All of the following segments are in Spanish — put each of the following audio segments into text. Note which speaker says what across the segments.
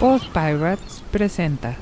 Speaker 1: Post Pirates presenta.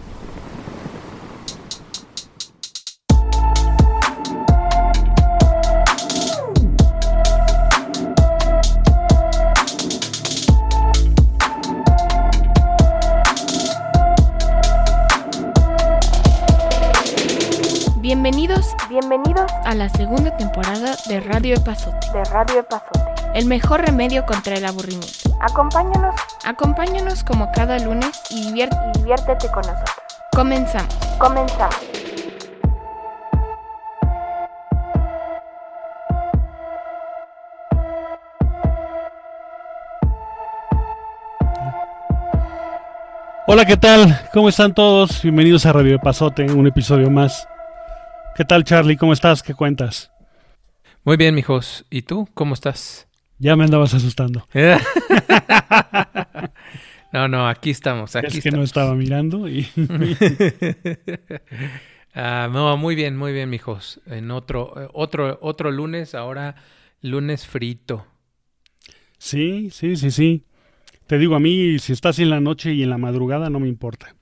Speaker 2: Bienvenidos
Speaker 3: Bienvenidos
Speaker 2: a la segunda temporada de Radio Epazote,
Speaker 3: de Radio Epazote.
Speaker 2: el mejor remedio contra el aburrimiento.
Speaker 3: Acompáñanos
Speaker 2: Acompáñanos como cada lunes y
Speaker 3: diviértete con nosotros.
Speaker 2: Comenzamos.
Speaker 3: Comenzamos.
Speaker 4: Hola, ¿qué tal? ¿Cómo están todos? Bienvenidos a Radio Pasote, un episodio más. ¿Qué tal, Charlie? ¿Cómo estás? ¿Qué cuentas?
Speaker 5: Muy bien, mijos. ¿Y tú? ¿Cómo estás?
Speaker 4: Ya me andabas asustando.
Speaker 5: no, no, aquí estamos, aquí
Speaker 4: es que no estaba mirando y
Speaker 5: Ah, no, muy bien, muy bien, mijos. En otro, eh, otro, otro lunes, ahora lunes frito.
Speaker 4: sí, sí, sí, sí. Te digo a mí, si estás en la noche y en la madrugada, no me importa.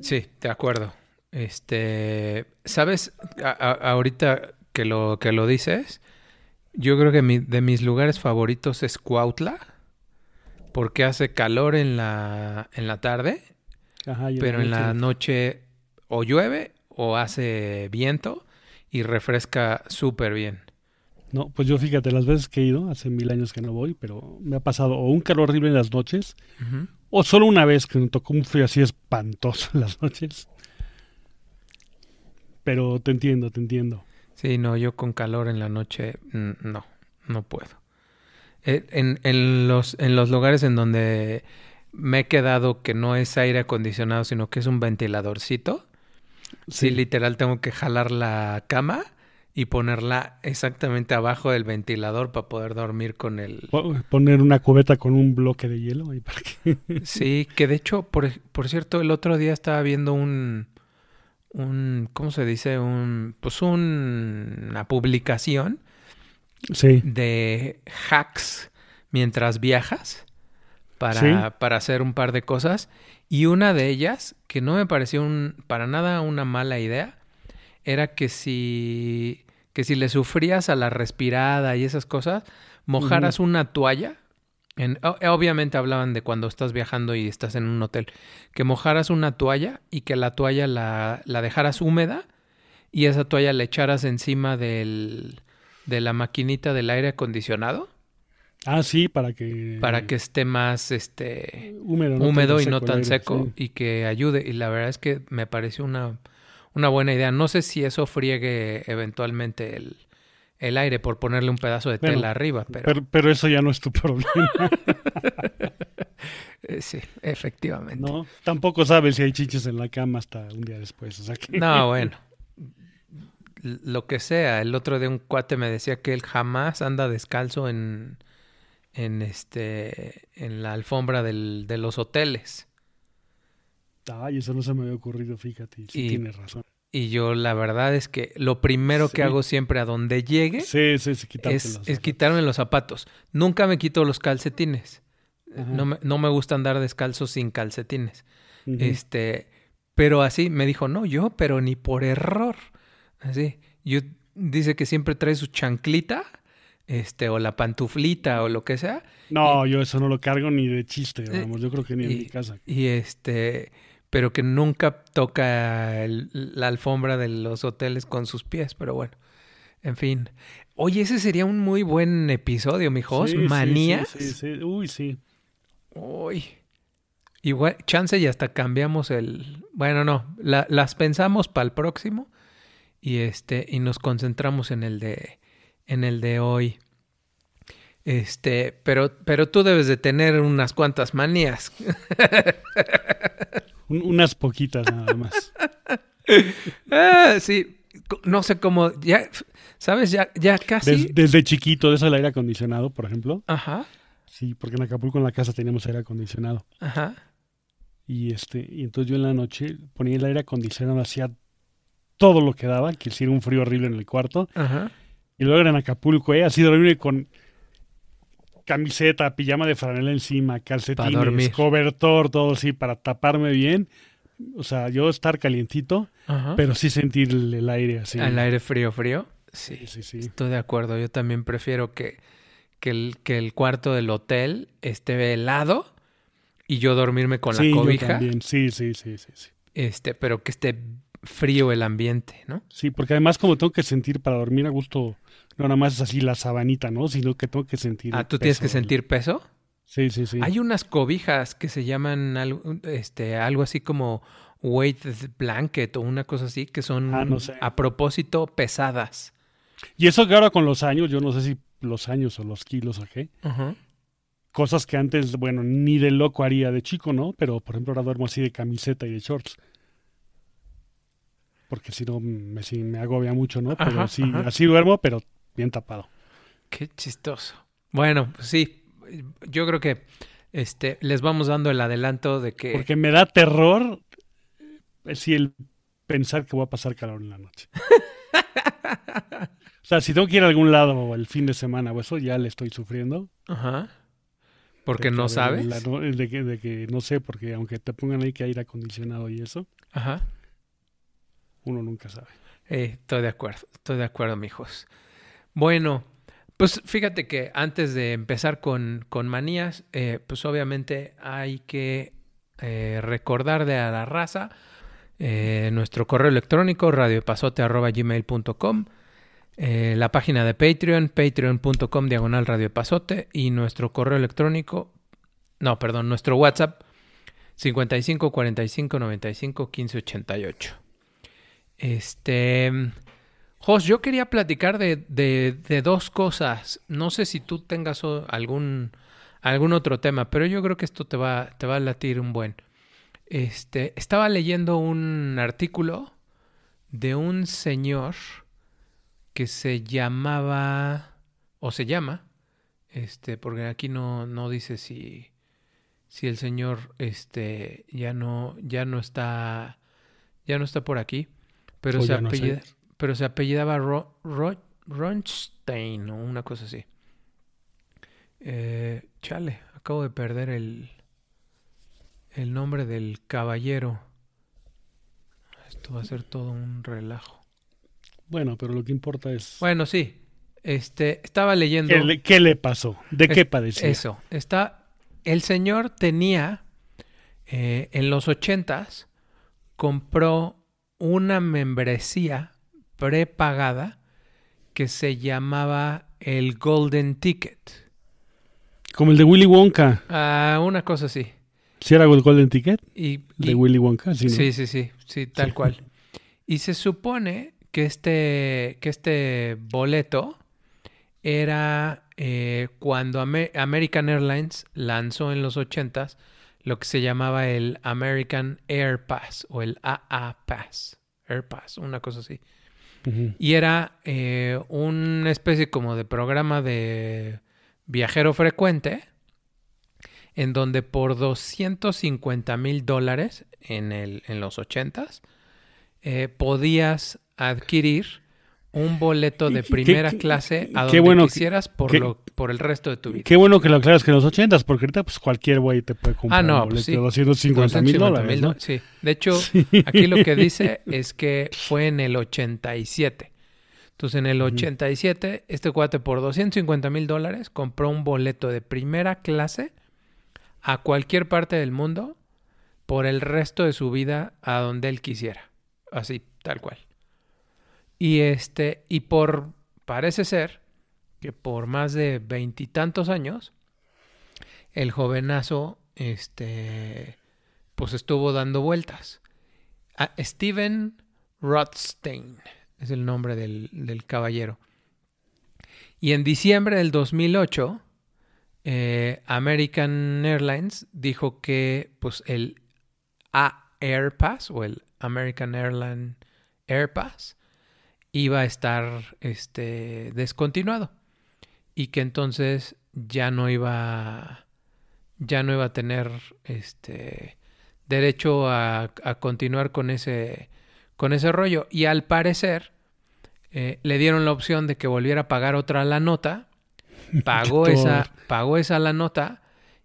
Speaker 5: Sí, de acuerdo. Este, ¿sabes? A- a- ahorita que lo, que lo dices, yo creo que mi- de mis lugares favoritos es Cuautla, porque hace calor en la, en la tarde
Speaker 4: Ajá,
Speaker 5: pero en la
Speaker 4: noche-
Speaker 5: noche o llueve o hace viento y refresca súper bien.
Speaker 4: No, pues yo fíjate, las veces que he ido, hace mil años que no voy, pero me ha pasado o un calor horrible en las noches, o solo una vez que me tocó un frío así espantoso en las noches. Pero te entiendo, te entiendo.
Speaker 5: Sí, no, yo con calor en la noche no, no puedo. Eh, En, en los, en los lugares en donde me he quedado que no es aire acondicionado, sino que es un ventiladorcito, sí, literal tengo que jalar la cama y ponerla exactamente abajo del ventilador para poder dormir con el,
Speaker 4: Po- Poner una cubeta con un bloque de hielo ahí para que...
Speaker 5: Sí, que de hecho, por, por cierto, el otro día estaba viendo un, un, ¿cómo se dice? Un, pues un- una publicación
Speaker 4: Sí,
Speaker 5: de hacks mientras viajas para,
Speaker 4: Sí.
Speaker 5: para hacer un par de cosas. Y una de ellas, que no me pareció un, para nada una mala idea, era que si, que si le sufrías a la respirada y esas cosas, mojaras una toalla. En, obviamente hablaban de cuando estás viajando y estás en un hotel, que mojaras una toalla y que la toalla la, la dejaras húmeda y esa toalla la echaras encima del, de la maquinita del aire acondicionado
Speaker 4: Ah, sí, para que...
Speaker 5: para que esté más este
Speaker 4: Húmedo, no
Speaker 5: húmedo
Speaker 4: tan
Speaker 5: y no tan
Speaker 4: aire,
Speaker 5: seco
Speaker 4: sí.
Speaker 5: y que ayude. Y la verdad es que me pareció una, una buena idea. No sé si eso friegue eventualmente el, el aire por ponerle un pedazo de
Speaker 4: Bueno,
Speaker 5: tela arriba, pero,
Speaker 4: Pero, pero eso ya no es tu problema,
Speaker 5: eh, sí, efectivamente.
Speaker 4: ¿no? Tampoco sabes si hay chiches en la cama hasta un día después, o sea que...
Speaker 5: No, bueno. Lo que sea. El otro día un cuate me decía que él jamás anda descalzo en, en este, en la alfombra del, de los hoteles.
Speaker 4: Ay, eso no se me había ocurrido, fíjate, sí
Speaker 5: Y-
Speaker 4: tienes razón.
Speaker 5: Y yo la verdad es que lo primero
Speaker 4: Sí.
Speaker 5: que hago siempre a donde llegue
Speaker 4: Sí, sí,
Speaker 5: es, quitarme los zapatos. Nunca me quito los calcetines. No me, no me gusta andar descalzo sin calcetines. Este, pero así me dijo, no, yo, pero ni por error. Así, yo dice que siempre trae su chanclita, este, o la pantuflita o lo que sea.
Speaker 4: No, yo eso no lo cargo ni de chiste,
Speaker 5: Eh,
Speaker 4: vamos, yo creo que ni en mi casa.
Speaker 5: Y este, pero que nunca toca el- la alfombra de los hoteles con sus pies, pero bueno. En fin. Oye, ese sería un muy buen episodio, mijos.
Speaker 4: Sí, sí, sí,
Speaker 5: Manías.
Speaker 4: Sí, sí, Uy, sí.
Speaker 5: Uy. Igual, chance y hasta cambiamos el. Bueno, no. la- las pensamos para el próximo. Y este. Y nos concentramos en el de. En el de hoy. Este. Pero, pero tú debes de tener unas cuantas manías.
Speaker 4: Un- unas poquitas nada más.
Speaker 5: Ah, sí. No sé cómo. Ya. ¿Sabes? Ya, ya casi.
Speaker 4: Des- desde chiquito, desde el aire acondicionado, por ejemplo.
Speaker 5: Ajá.
Speaker 4: Sí, porque en Acapulco en la casa teníamos aire acondicionado.
Speaker 5: Ajá.
Speaker 4: Y este, y entonces yo en la noche ponía el aire acondicionado, hacía todo lo que daba, que hiciera un frío horrible en el cuarto.
Speaker 5: Ajá.
Speaker 4: Y luego era en Acapulco, ¿eh? Así dormir con camiseta, pijama de franela encima, calcetines, cobertor, todo así, para taparme bien. O sea, yo estar calientito,
Speaker 5: Ajá.
Speaker 4: pero sí sentir el, el aire así.
Speaker 5: El aire frío, frío. Sí,
Speaker 4: Sí, sí, sí.
Speaker 5: estoy de acuerdo. Yo también prefiero que, que, el, que el cuarto del hotel esté helado y yo dormirme con
Speaker 4: Sí,
Speaker 5: la
Speaker 4: yo
Speaker 5: cobija,
Speaker 4: también. Sí, sí, sí, sí, sí.
Speaker 5: este, pero que esté frío el ambiente, ¿no?
Speaker 4: Sí, porque además como tengo que sentir para dormir a gusto, no nada más es así la sabanita, ¿no? Sino que tengo que sentir.
Speaker 5: Ah, ¿tú tienes que sentir peso?
Speaker 4: Sí, sí, sí.
Speaker 5: Hay unas cobijas que se llaman algo, este, algo así como weight blanket o una cosa así, que son
Speaker 4: Ah, no sé.
Speaker 5: a propósito pesadas.
Speaker 4: Y eso que ahora con los años, yo no sé si los años o los kilos o qué,
Speaker 5: Ajá.
Speaker 4: cosas que antes, bueno, ni de loco haría de chico, ¿no? Pero por ejemplo ahora duermo así de camiseta y de shorts. Porque si no me, sí, me agobia mucho, ¿no? Pero
Speaker 5: Ajá,
Speaker 4: sí,
Speaker 5: ajá.
Speaker 4: así duermo, pero bien tapado.
Speaker 5: Qué chistoso. Bueno, pues sí, yo creo que este, les vamos dando el adelanto de que...
Speaker 4: Porque me da terror eh, sí, el pensar que voy a pasar calor en la noche. o sea, si tengo que ir a algún lado el fin de semana o eso, ya le estoy sufriendo.
Speaker 5: Ajá. Porque no sabes.
Speaker 4: la no- de, que, de que no sé, porque aunque te pongan ahí que aire acondicionado y eso,
Speaker 5: Ajá.
Speaker 4: uno nunca sabe.
Speaker 5: Eh, estoy de acuerdo, estoy de acuerdo, mijos. Bueno, pues fíjate que antes de empezar con, con manías, eh, pues obviamente hay que eh, recordar de a la raza eh, nuestro correo electrónico radioepazote.gmail.com eh, la página de Patreon, patreon.com diagonal radioepazote y nuestro correo electrónico, no, perdón, nuestro WhatsApp 55 45 95 15 88. Este. Jos, yo quería platicar de, de- de dos cosas. No sé si tú tengas algún, algún otro tema, pero yo creo que esto te va, te va a latir un buen. Este, estaba leyendo un artículo de un señor que se llamaba, o se llama, este, porque aquí no, no dice si, si el señor, este, ya no, ya no está, ya no está por aquí, pero
Speaker 4: O
Speaker 5: se
Speaker 4: no sé.
Speaker 5: Pero se apellidaba Ro, Ro- Ronstein o una cosa así. Eh, chale, acabo de perder el, el nombre del caballero. Esto va a ser todo un relajo.
Speaker 4: Bueno, pero lo que importa es
Speaker 5: Bueno, sí. Este, estaba leyendo.
Speaker 4: ¿qué, le, qué le pasó, de
Speaker 5: Es-
Speaker 4: qué padecía.
Speaker 5: Eso. Está. El señor tenía. eh, en los ochentas. Compró una membresía prepagada. Que se llamaba el Golden Ticket.
Speaker 4: Como el de Willy Wonka.
Speaker 5: Ah, una cosa así.
Speaker 4: ¿Si era el Golden Ticket
Speaker 5: Y,
Speaker 4: de
Speaker 5: y-
Speaker 4: Willy Wonka? Sí, ¿no?
Speaker 5: Sí, sí, sí, sí, tal
Speaker 4: Sí.
Speaker 5: cual. Y se supone que este, que este boleto era eh, cuando Ame- American Airlines lanzó en los 80s lo que se llamaba el American Air Pass o el AA Pass. Air Pass, una cosa así. Y era eh, una especie como de programa de viajero frecuente en donde por 250 mil dólares en, el, en los 80s eh, podías adquirir un boleto de
Speaker 4: ¿Qué- qué-
Speaker 5: primera
Speaker 4: qué-
Speaker 5: clase a donde
Speaker 4: bueno
Speaker 5: quisieras por,
Speaker 4: qué-
Speaker 5: lo, por el resto de tu vida.
Speaker 4: Qué bueno que lo aclaras que en los ochentas, porque ahorita pues cualquier güey te puede comprar
Speaker 5: Ah, no,
Speaker 4: un
Speaker 5: pues sí.
Speaker 4: de 250 mil
Speaker 5: 250
Speaker 4: dólares,
Speaker 5: de hecho, aquí lo que dice es que fue en el 87. Entonces, en el 87, este cuate por 250 mil dólares compró un boleto de primera clase a cualquier parte del mundo por el resto de su vida a donde él quisiera. Así, tal cual. Y este, y por, parece ser que por más de veintitantos años, el jovenazo, este, pues estuvo dando vueltas. A Steven Rothstein es el nombre del, del caballero. Y en diciembre del 2008, eh, American Airlines dijo que pues el Air Pass o el American Airline Air Pass iba a estar este, descontinuado y que entonces ya no iba ya no iba a tener este derecho a, a continuar con ese con ese rollo y al parecer eh, le dieron la opción de que volviera a pagar otra la nota pagó esa, pagó esa la nota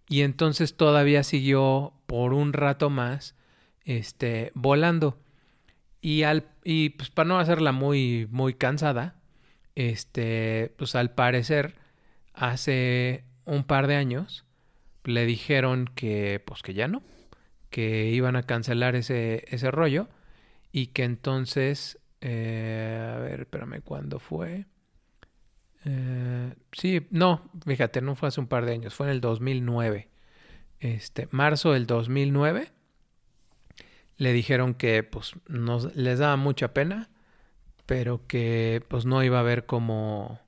Speaker 5: y entonces todavía siguió por un rato más este, volando. Y, al, y pues para no hacerla muy, muy cansada, este, pues al parecer hace un par de años le dijeron que pues que ya no, que iban a cancelar ese, ese rollo y que entonces, eh, a ver, espérame, ¿cuándo fue? Eh, sí, no, fíjate, no fue hace un par de años, fue en el 2009. Este, marzo del 2009 le dijeron que pues nos, les daba mucha pena, pero que pues no iba a haber cómo,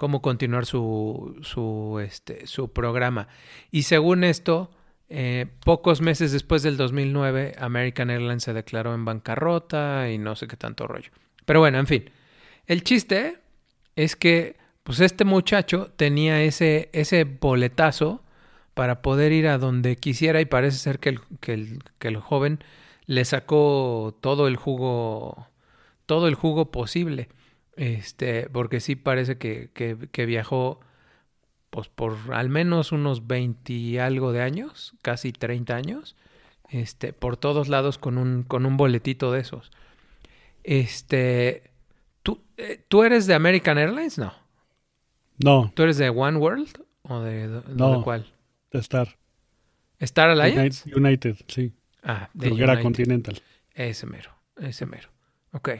Speaker 5: cómo continuar su, su, este, su programa. Y según esto, eh, pocos meses después del 2009, American Airlines se declaró en bancarrota y no sé qué tanto rollo. Pero bueno, en fin. El chiste es que pues este muchacho tenía ese, ese boletazo para poder ir a donde quisiera y parece ser que el, que el, que el joven le sacó todo el jugo, todo el jugo posible. Este, porque sí parece que, que, que viajó pues por al menos unos 20 y algo de años, casi 30 años, este, por todos lados con un, con un boletito de esos. Este, ¿tú, eh, ¿tú eres de American Airlines? No.
Speaker 4: No,
Speaker 5: ¿Tú eres de One World o de, de-
Speaker 4: No.
Speaker 5: de cuál?
Speaker 4: de Star.
Speaker 5: ¿Star Alliance?
Speaker 4: United, United, sí.
Speaker 5: Ah, de
Speaker 4: Creo que era. Continental.
Speaker 5: Ese mero, ese mero. Ok.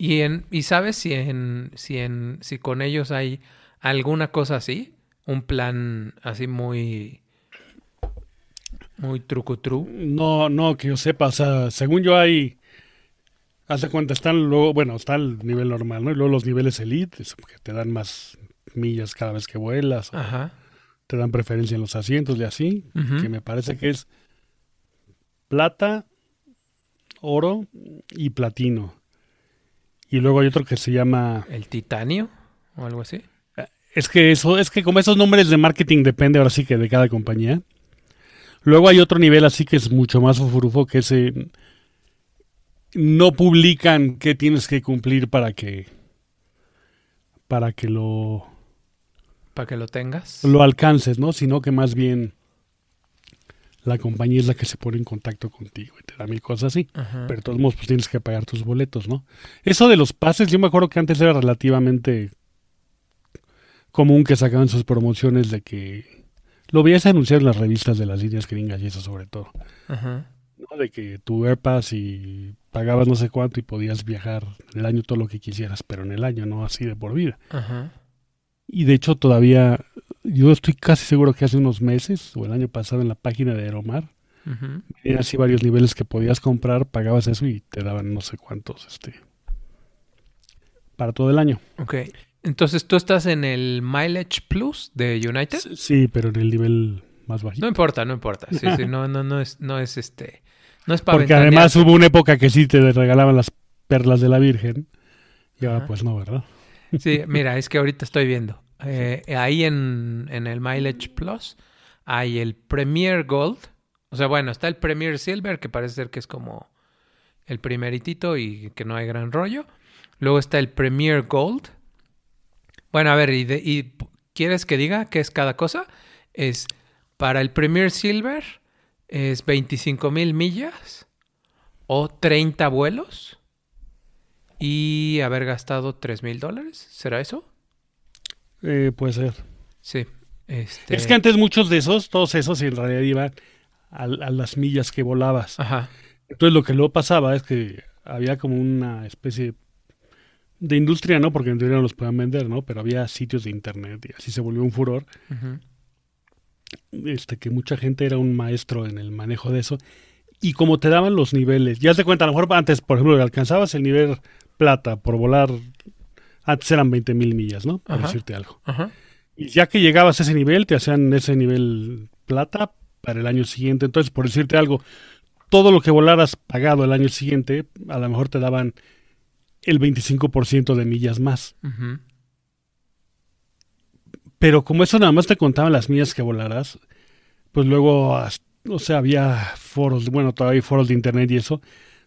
Speaker 5: ¿Y, en, y sabes si, en, si, en, si con ellos hay alguna cosa así? Un plan así muy... Muy trucutru.
Speaker 4: No, no, que yo sepa, o sea, según yo hay, hace cuenta, están luego, bueno, está el nivel normal, ¿no? Y luego los niveles elite, que te dan más millas cada vez que vuelas,
Speaker 5: Ajá.
Speaker 4: te dan preferencia en los asientos y así, que me parece que es plata, oro y platino. Y luego hay otro que se llama,
Speaker 5: ¿El titanio? ¿O algo así?
Speaker 4: es que eso, es que como esos nombres de marketing depende ahora sí que de cada compañía. Luego hay otro nivel así que es mucho más fufurufo, que es eh, no publican qué tienes que cumplir para que para que lo,
Speaker 5: Para que lo tengas.
Speaker 4: lo alcances, ¿no? Sino que más bien la compañía es la que se pone en contacto contigo y te da mil cosas así.
Speaker 5: Ajá.
Speaker 4: Pero de todos modos, pues tienes que pagar tus boletos, ¿no? Eso de los pases, yo me acuerdo que antes era relativamente común que sacaban sus promociones de que lo veías anunciar en las revistas de las líneas gringas y eso sobre todo,
Speaker 5: Ajá.
Speaker 4: ¿no? De que tu AirPass y pagabas no sé cuánto y podías viajar en el año todo lo que quisieras, pero en el año, no así de por vida.
Speaker 5: Ajá.
Speaker 4: Y de hecho todavía, yo estoy casi seguro que hace unos meses o el año pasado en la página de Aeromar. Eran así varios niveles que podías comprar, pagabas eso y te daban no sé cuántos, este, para todo el año.
Speaker 5: Ok. Entonces, ¿tú estás en el Mileage Plus de United?
Speaker 4: Sí, pero en el nivel más bajito.
Speaker 5: No importa, no importa. Sí, sí, no, no, no es, no es este. No es para
Speaker 4: Porque además hubo una época que sí te regalaban las perlas de la Virgen y ahora
Speaker 5: Ajá.
Speaker 4: pues no, ¿verdad?
Speaker 5: Sí, mira, es que ahorita estoy viendo. Eh, ahí en, el Mileage Plus hay el Premier Gold. O sea, bueno, está el Premier Silver, que parece ser que es como el primeritito y que no hay gran rollo. Luego está el Premier Gold. Bueno, a ver, ¿y, de- y quieres que diga qué es cada cosa? Es para el Premier Silver es 25 mil millas o 30 vuelos y haber gastado 3 mil dólares. ¿Será eso?
Speaker 4: Eh, puede ser.
Speaker 5: Sí. Este...
Speaker 4: Es que antes muchos de esos, todos esos en realidad iban a, a las millas que volabas.
Speaker 5: Ajá.
Speaker 4: Entonces lo que luego pasaba es que había como una especie de industria, ¿no? Porque en teoría no los podían vender, ¿no? Pero había sitios de internet y así se volvió un furor. Este que mucha gente era un maestro en el manejo de eso y como te daban los niveles ya te cuenta a lo mejor antes por ejemplo alcanzabas el nivel plata por volar antes eran 20 mil millas no por
Speaker 5: Ajá.
Speaker 4: decirte algo
Speaker 5: Ajá.
Speaker 4: y ya que llegabas a ese nivel te hacían ese nivel plata para el año siguiente entonces por decirte algo todo lo que volaras pagado el año siguiente a lo mejor te daban el 25% de millas más. Pero como eso nada más te contaban las millas que volaras, pues luego, o sea, había foros, bueno, todavía hay foros de internet y eso,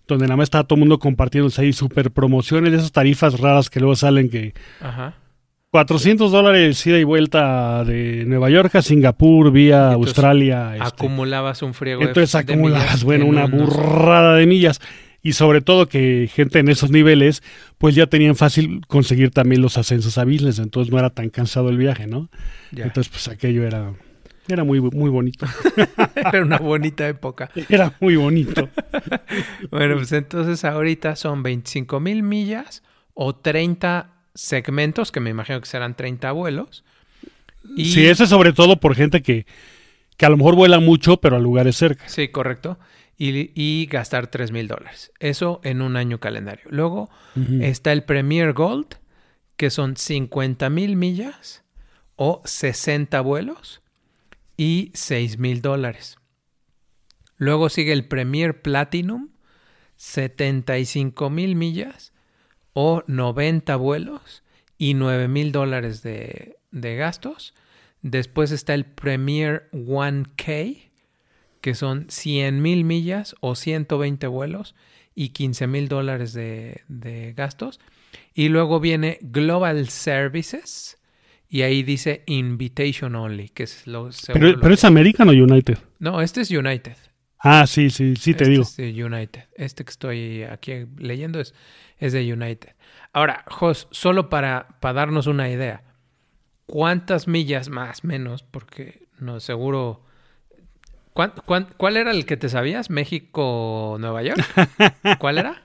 Speaker 4: donde nada más estaba todo el mundo compartiéndose ahí super promociones de esas tarifas raras que luego salen que
Speaker 5: Ajá.
Speaker 4: 400 dólares ida y vuelta de Nueva York a Singapur vía
Speaker 5: entonces
Speaker 4: Australia. este.
Speaker 5: Acumulabas un friego de-
Speaker 4: Entonces
Speaker 5: de
Speaker 4: acumulabas, bueno,
Speaker 5: en
Speaker 4: una
Speaker 5: unos-
Speaker 4: burrada de millas. Y sobre todo que gente en esos niveles, pues ya tenían fácil conseguir también los ascensos a business, entonces no era tan cansado el viaje, ¿no?
Speaker 5: Ya.
Speaker 4: Entonces, pues aquello era, era muy, muy bonito.
Speaker 5: Era una bonita época.
Speaker 4: Era muy bonito.
Speaker 5: Bueno, pues entonces ahorita son 25 mil millas o 30 segmentos, que me imagino que serán 30 vuelos. Y,
Speaker 4: Sí, eso es sobre todo por gente que, que a lo mejor vuela mucho, pero a lugares cerca.
Speaker 5: Sí, correcto. Y, y gastar 3 mil dólares. Eso en un año calendario. Luego está el Premier Gold, que son 50 mil millas o 60 vuelos y 6 mil dólares. Luego sigue el Premier Platinum, 75 mil millas o 90 vuelos y 9 mil dólares de, de gastos. Después está el Premier 1K, que son 100 mil millas o 120 vuelos y 15 mil dólares de, de gastos. Y luego viene Global Services y ahí dice Invitation Only, que es lo seguro
Speaker 4: Pero,
Speaker 5: lo
Speaker 4: pero
Speaker 5: que-
Speaker 4: es American o United.
Speaker 5: No, este es United.
Speaker 4: Ah, sí, sí, sí te
Speaker 5: Este
Speaker 4: digo.
Speaker 5: es de United. Este que estoy aquí leyendo es, es de United. Ahora, Jos, solo para, para darnos una idea, ¿cuántas millas más, menos? Porque no seguro. ¿Cuán- cuán- cuál era el que te sabías? ¿México, Nueva York? ¿Cuál era?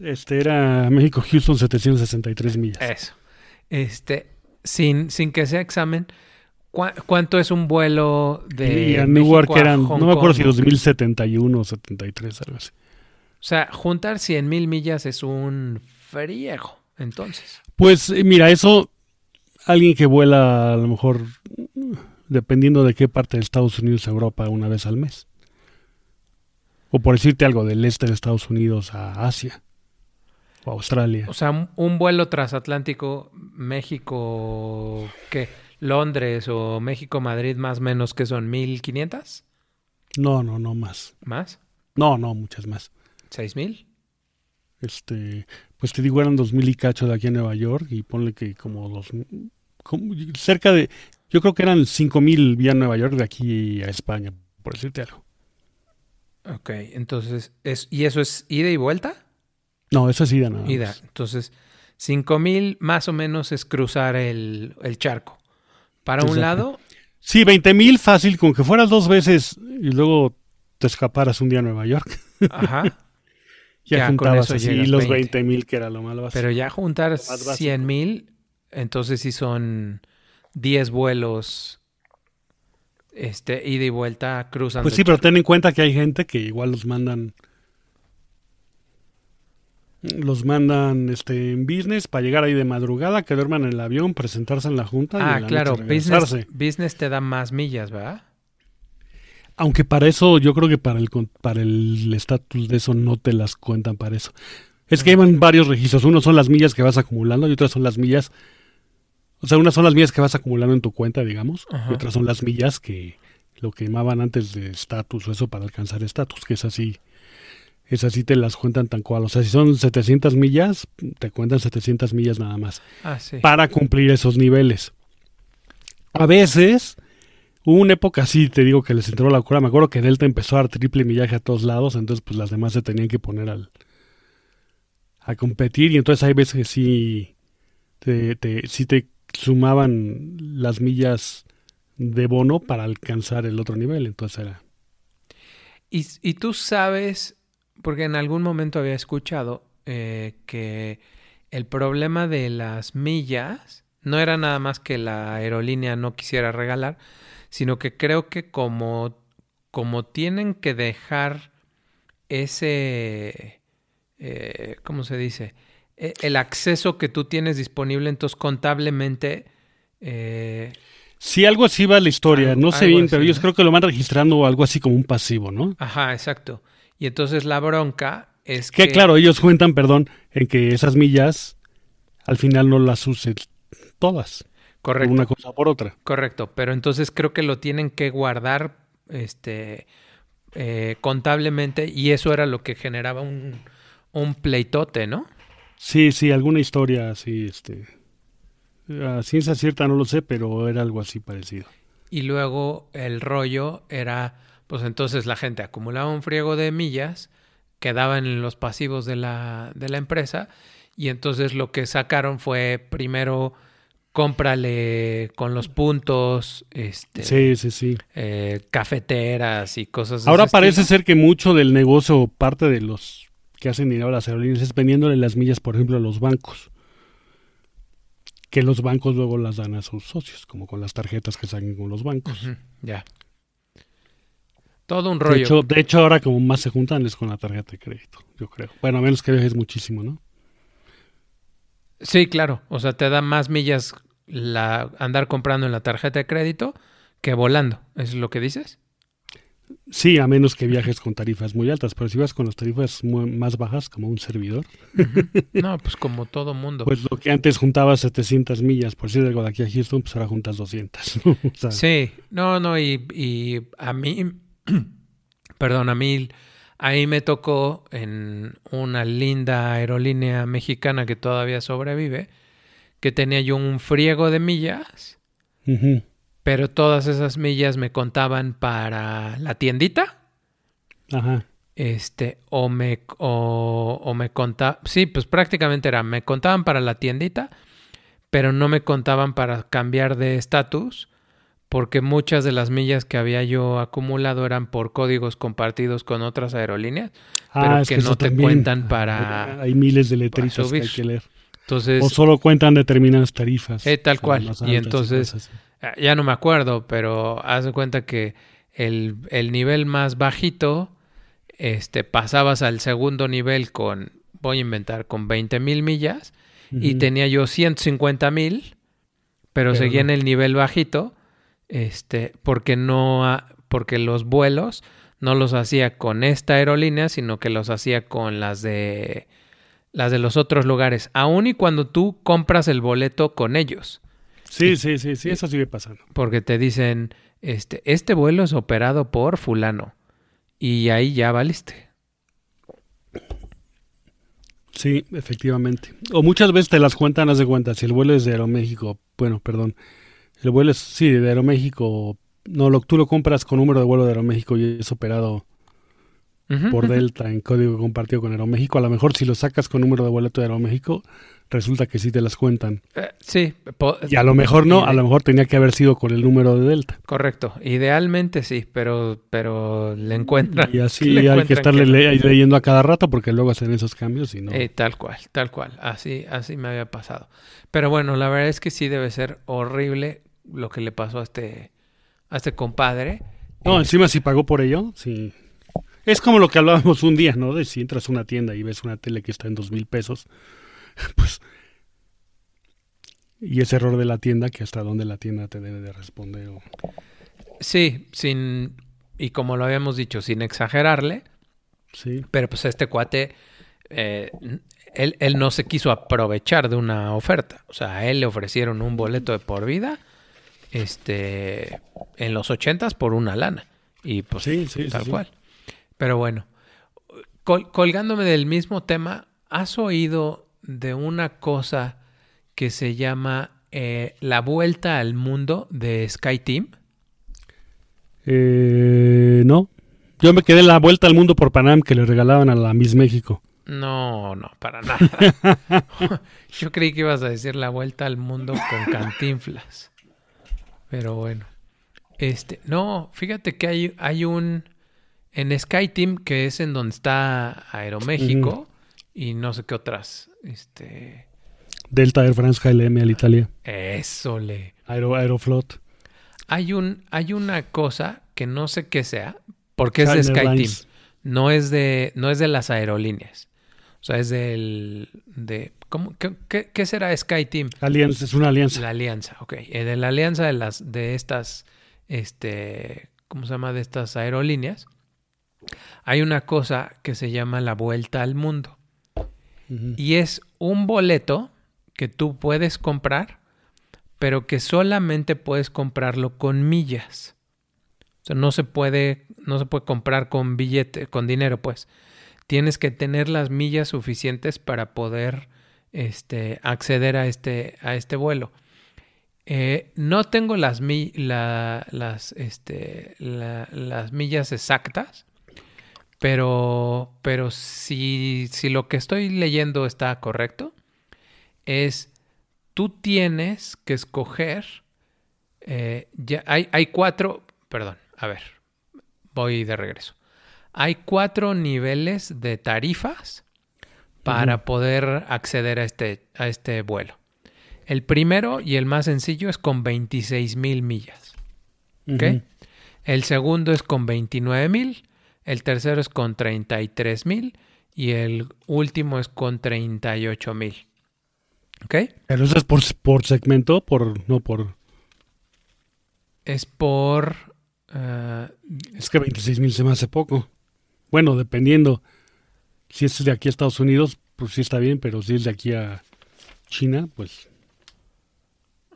Speaker 4: Este era México-Houston 763 millas.
Speaker 5: Eso. Este, sin, sin que sea examen, ¿cuá- ¿cuánto es un vuelo de
Speaker 4: y a
Speaker 5: México
Speaker 4: Newark
Speaker 5: a
Speaker 4: eran,
Speaker 5: Hong
Speaker 4: no me acuerdo si
Speaker 5: Kong?
Speaker 4: 2071 o 73, algo así.
Speaker 5: O sea, juntar 100 mil millas es un friego, entonces.
Speaker 4: Pues eh, mira, eso, alguien que vuela a lo mejor, dependiendo de qué parte de Estados Unidos a Europa, una vez al mes. O por decirte algo, del este de Estados Unidos a Asia o Australia.
Speaker 5: O sea, un, vuelo transatlántico México, ¿qué? Londres o México-Madrid más o menos que son 1500
Speaker 4: No, no, no más.
Speaker 5: más,
Speaker 4: No, no, muchas más.
Speaker 5: 6000.
Speaker 4: Este, pues te digo, eran dos mil y cacho de aquí a Nueva York y ponle que como dos, como cerca de, yo creo que eran cinco mil vía Nueva York de aquí a España, por decirte algo.
Speaker 5: Ok, entonces, es, ¿y eso es ida y vuelta?
Speaker 4: No, eso es ida nada
Speaker 5: Ida.
Speaker 4: más.
Speaker 5: Entonces, 5000 más o menos es cruzar el, el charco. Para un lado,
Speaker 4: Sí, 20 mil fácil, con que fueras dos veces y luego te escaparas un día a Nueva York.
Speaker 5: ajá,
Speaker 4: Ya,
Speaker 5: Ya, con
Speaker 4: juntabas
Speaker 5: eso
Speaker 4: así los
Speaker 5: 20.
Speaker 4: 20 mil que era lo básico.
Speaker 5: pero ya juntar
Speaker 4: Más básico.
Speaker 5: 100 mil, entonces sí son 10 vuelos este, ida y vuelta cruzando.
Speaker 4: Pues sí, pero ten en cuenta que hay gente que igual los mandan los mandan este en business para llegar ahí de madrugada, que duerman en el avión, presentarse en la junta y
Speaker 5: Ah,
Speaker 4: en la
Speaker 5: claro, business, business te da más millas, ¿verdad?
Speaker 4: Aunque para eso, yo creo que para el para el estatus de eso no te las cuentan para eso. Es que llevan varios registros. Uno son las millas que vas acumulando y otras son las millas. O sea, unas son las millas que vas acumulando en tu cuenta, digamos,
Speaker 5: Ajá.
Speaker 4: y otras son las millas que lo que llamaban antes de estatus o eso para alcanzar estatus, que es así. Es así te las cuentan tan cual. O sea, si son 700 millas, te cuentan 700 millas nada más
Speaker 5: Ah, sí.
Speaker 4: para cumplir esos niveles. A veces, hubo una época así, te digo que les entró la locura. Me acuerdo que Delta empezó a dar triple millaje a todos lados, entonces pues las demás se tenían que poner al a competir y entonces hay veces que sí te, te- sí te sumaban las millas de bono para alcanzar el otro nivel, entonces era
Speaker 5: Y, y tú sabes, porque en algún momento había escuchado eh, que el problema de las millas no era nada más que la aerolínea no quisiera regalar, sino que creo que como, como tienen que dejar ese, eh, ¿cómo se dice? E- El acceso que tú tienes disponible, entonces contablemente... eh,
Speaker 4: Sí, algo así va la historia.
Speaker 5: Algo-
Speaker 4: no sé bien,
Speaker 5: así,
Speaker 4: pero ellos
Speaker 5: ¿no?
Speaker 4: creo que lo van registrando algo así como un pasivo, ¿no?
Speaker 5: Ajá, exacto. Y entonces la bronca es
Speaker 4: Que
Speaker 5: que...
Speaker 4: claro, ellos cuentan, perdón, en que esas millas al final no las usen todas, por
Speaker 5: Correcto.
Speaker 4: una cosa por otra.
Speaker 5: Correcto, pero entonces creo que lo tienen que guardar este eh, contablemente y eso era lo que generaba un, un pleitote, ¿no?
Speaker 4: Sí, sí, alguna historia así, este, A ciencia cierta no lo sé, pero era algo así parecido.
Speaker 5: Y luego el rollo era, pues entonces la gente acumulaba un friego de millas, quedaban en los pasivos de la, de la empresa, y entonces lo que sacaron fue primero cómprale con los puntos, este,
Speaker 4: Sí, sí, sí.
Speaker 5: eh, cafeteras y cosas de
Speaker 4: Ahora parece
Speaker 5: estilo.
Speaker 4: ser que mucho del negocio, parte de los que hacen dinero a las aerolíneas, es vendiéndole las millas, por ejemplo, a los bancos. Que los bancos luego las dan a sus socios, como con las tarjetas que salen con los bancos.
Speaker 5: Ya. Todo un
Speaker 4: De
Speaker 5: rollo.
Speaker 4: hecho, de hecho, ahora como más se juntan es con la tarjeta de crédito, yo creo. Bueno, a menos que dejes muchísimo, ¿no?
Speaker 5: Sí, claro. O sea, te da más millas la andar comprando en la tarjeta de crédito que volando. ¿Eso es lo que dices?
Speaker 4: Sí, a menos que viajes con tarifas muy altas, pero si vas con las tarifas más bajas, como un servidor,
Speaker 5: No, pues como todo mundo.
Speaker 4: pues lo que antes juntabas 700 millas, por decir algo de aquí a Houston, pues ahora juntas 200. ¿no? O sea,
Speaker 5: Sí, no, no, y, y a mí, perdón, a mí, ahí me tocó en una linda aerolínea mexicana que todavía sobrevive, que tenía yo un friego de millas, pero todas esas millas me contaban para la tiendita.
Speaker 4: Ajá.
Speaker 5: Este, o me, o, o me contaban, sí, pues prácticamente era, me contaban para la tiendita, pero no me contaban para cambiar de estatus, porque muchas de las millas que había yo acumulado eran por códigos compartidos con otras aerolíneas, pero
Speaker 4: Ah, es
Speaker 5: que, no te
Speaker 4: también.
Speaker 5: cuentan para...
Speaker 4: Hay miles de letritas que hay que leer.
Speaker 5: Entonces,
Speaker 4: O solo cuentan determinadas tarifas.
Speaker 5: Eh, tal cual. Y entonces-. Ah, Ya no me acuerdo, pero haz de cuenta que el, el nivel más bajito, este, pasabas al segundo nivel con, voy a inventar, con 20 mil millas y tenía yo 150 mil, pero,
Speaker 4: Pero
Speaker 5: seguía en el nivel bajito, este, porque no, ha- porque los vuelos no los hacía con esta aerolínea, sino que los hacía con las de las de los otros lugares, aun y cuando tú compras el boleto con ellos
Speaker 4: Sí, sí, sí, sí, eso sigue pasando.
Speaker 5: porque te dicen, este, este vuelo es operado por fulano. Y ahí ya valiste.
Speaker 4: Sí, efectivamente. O muchas veces te las cuentan, haz de cuenta, si el vuelo es de Aeroméxico, bueno, perdón, el vuelo es, sí, de Aeroméxico, no, lo, tú lo compras con número de vuelo de Aeroméxico y es operado por. Delta en código compartido con Aeroméxico. A lo mejor si lo sacas con número de boleto de Aeroméxico, resulta que sí te las cuentan.
Speaker 5: Eh, sí.
Speaker 4: Y a lo mejor no, a lo mejor tenía que haber sido con el número de Delta.
Speaker 5: Correcto. Idealmente sí, pero, pero le encuentran.
Speaker 4: Y así
Speaker 5: le
Speaker 4: hay que estarle le- leyendo a cada rato porque luego hacen esos cambios y no.
Speaker 5: Eh, tal cual, tal cual. Así, así me había pasado. Pero bueno, la verdad es que sí debe ser horrible lo que le pasó a este, a este compadre.
Speaker 4: No,
Speaker 5: Eh,
Speaker 4: encima si pagó por ello, sí. Es como lo que hablábamos un día, ¿no? De si entras a una tienda y ves una tele que está en dos mil pesos, pues... Y ese error de la tienda, que hasta dónde la tienda te debe de responder. o-
Speaker 5: Sí, sin. Y como lo habíamos dicho, sin exagerarle.
Speaker 4: Sí,
Speaker 5: Pero pues este cuate, eh, él, él no se quiso aprovechar de una oferta. O sea, a él le ofrecieron un boleto de por vida, este, en los ochentas por una lana. Y pues
Speaker 4: Sí, sí, sí,
Speaker 5: tal
Speaker 4: sí.
Speaker 5: cual. Pero bueno, col- colgándome del mismo tema, ¿has oído de una cosa que se llama eh, la vuelta al mundo de SkyTeam?
Speaker 4: Eh, no. Yo me quedé en la vuelta al mundo por Panam que le regalaban a la Miss México.
Speaker 5: No, no, para nada. Yo creí que ibas a decir la vuelta al mundo con cantinflas. Pero bueno. Este, no, fíjate que hay, hay un en SkyTeam que es en donde está Aeroméxico y no sé qué otras. Este,
Speaker 4: Delta Air France KLM al Italia.
Speaker 5: eso le.
Speaker 4: Aero, Aeroflot.
Speaker 5: Hay un hay una cosa que no sé qué sea, porque es de SkyTeam. No es de no es de las aerolíneas. O sea, es del de ¿cómo qué, qué, qué será SkyTeam?
Speaker 4: Alianza, es una alianza.
Speaker 5: La alianza, ok. Eh, de la alianza de las de estas, este, ¿cómo se llama? De estas aerolíneas. Hay una cosa que se llama la vuelta al mundo. Y es un boleto que tú puedes comprar, pero que solamente puedes comprarlo con millas. O sea, no se puede, no se puede comprar con billete, con dinero, pues. Tienes que tener las millas suficientes para poder este, acceder a este, a este vuelo. Eh, no tengo las, mi- la- las, este, la- las millas exactas, pero, pero si, si lo que estoy leyendo está correcto, es tú tienes que escoger, eh, ya, hay, hay cuatro, perdón, a ver, voy de regreso. Hay cuatro niveles de tarifas para poder acceder a este, a este vuelo. El primero y el más sencillo es con 26 mil millas. ¿ok? El segundo es con 29 mil. El tercero es con 33 mil. Y el último es con 38 mil. ¿Ok?
Speaker 4: Pero eso es por, por segmento, por no por...
Speaker 5: Es por... ah,
Speaker 4: Es que 26 mil se me hace poco. Bueno, dependiendo. Si es de aquí a Estados Unidos, pues sí está bien, pero si es de aquí a China, pues...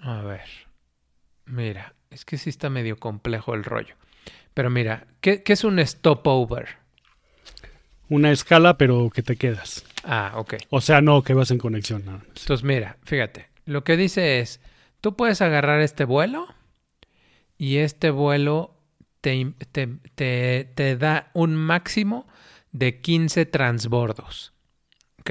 Speaker 5: a ver. Mira, es que sí está medio complejo el rollo. Pero mira, ¿qué, qué es un stopover?
Speaker 4: Una escala, pero que te quedas.
Speaker 5: Ah, ok.
Speaker 4: O sea, no que vas en conexión. nada más.
Speaker 5: Entonces, mira, fíjate, lo que dice es, tú puedes agarrar este vuelo y este vuelo te, te- te- te da un máximo de 15 transbordos. ¿Ok?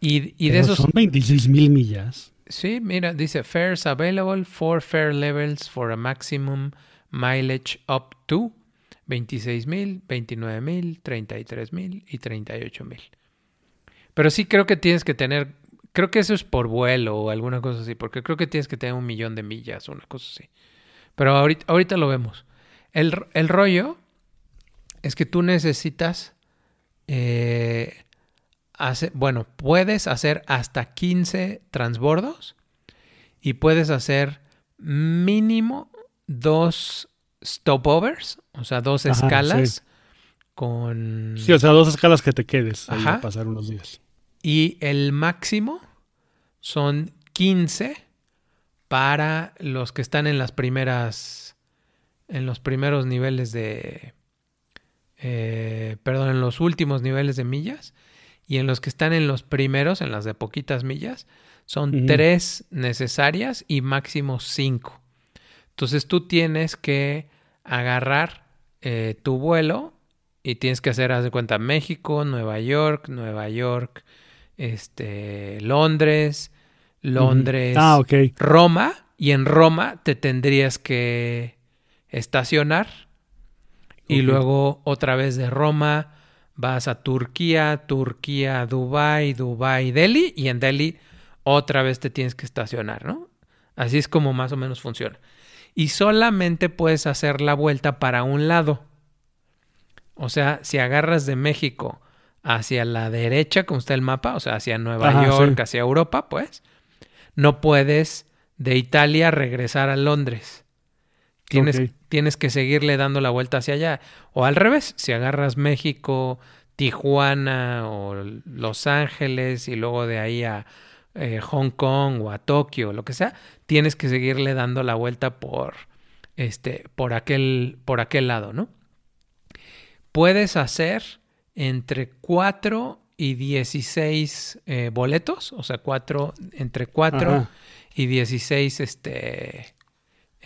Speaker 5: Y, y de esos...
Speaker 4: Son 26 mil millas.
Speaker 5: Sí, mira, dice fares available for fare levels for a maximum mileage up to 26 mil, 29 mil, 33 mil y 38 mil. Pero sí creo que tienes que tener, creo que eso es por vuelo o alguna cosa así, porque creo que tienes que tener un millón de millas o una cosa así. Pero ahorita, ahorita lo vemos. El, el rollo es que tú necesitas, eh, hace- bueno, puedes hacer hasta 15 transbordos y puedes hacer mínimo dos stopovers, o sea, dos
Speaker 4: Ajá,
Speaker 5: escalas
Speaker 4: sí.
Speaker 5: con...
Speaker 4: Sí, o sea, dos escalas que te quedes ahí
Speaker 5: Ajá.
Speaker 4: a pasar unos días.
Speaker 5: Y el máximo son 15 para los que están en las primeras. En los primeros niveles de. Eh, perdón, en los últimos niveles de millas. Y en los que están en los primeros, en las de poquitas millas, son tres necesarias y máximo cinco. Entonces tú tienes que agarrar eh, tu vuelo y tienes que hacer, haz de cuenta, México, Nueva York, Nueva York, este, Londres, Londres,
Speaker 4: Ah, ok.
Speaker 5: Roma, y en Roma te tendrías que estacionar y luego otra vez de Roma vas a Turquía, Turquía, Dubai, Dubai, Delhi y en Delhi otra vez te tienes que estacionar, ¿no? Así es como más o menos funciona. Y solamente puedes hacer la vuelta para un lado. O sea, si agarras de México hacia la derecha, como está el mapa, o sea, hacia Nueva
Speaker 4: Ajá,
Speaker 5: York,
Speaker 4: sí.
Speaker 5: hacia Europa, pues, no puedes de Italia regresar a Londres. Tienes, tienes que seguirle dando la vuelta hacia allá. O al revés, si agarras México, Tijuana o Los Ángeles y luego de ahí a eh, Hong Kong o a Tokio, lo que sea, tienes que seguirle dando la vuelta por, este, por, aquel, por aquel lado, ¿no? Puedes hacer entre 4 y 16 eh, boletos, o sea, cuatro, entre 4
Speaker 4: Ajá.
Speaker 5: y 16 este,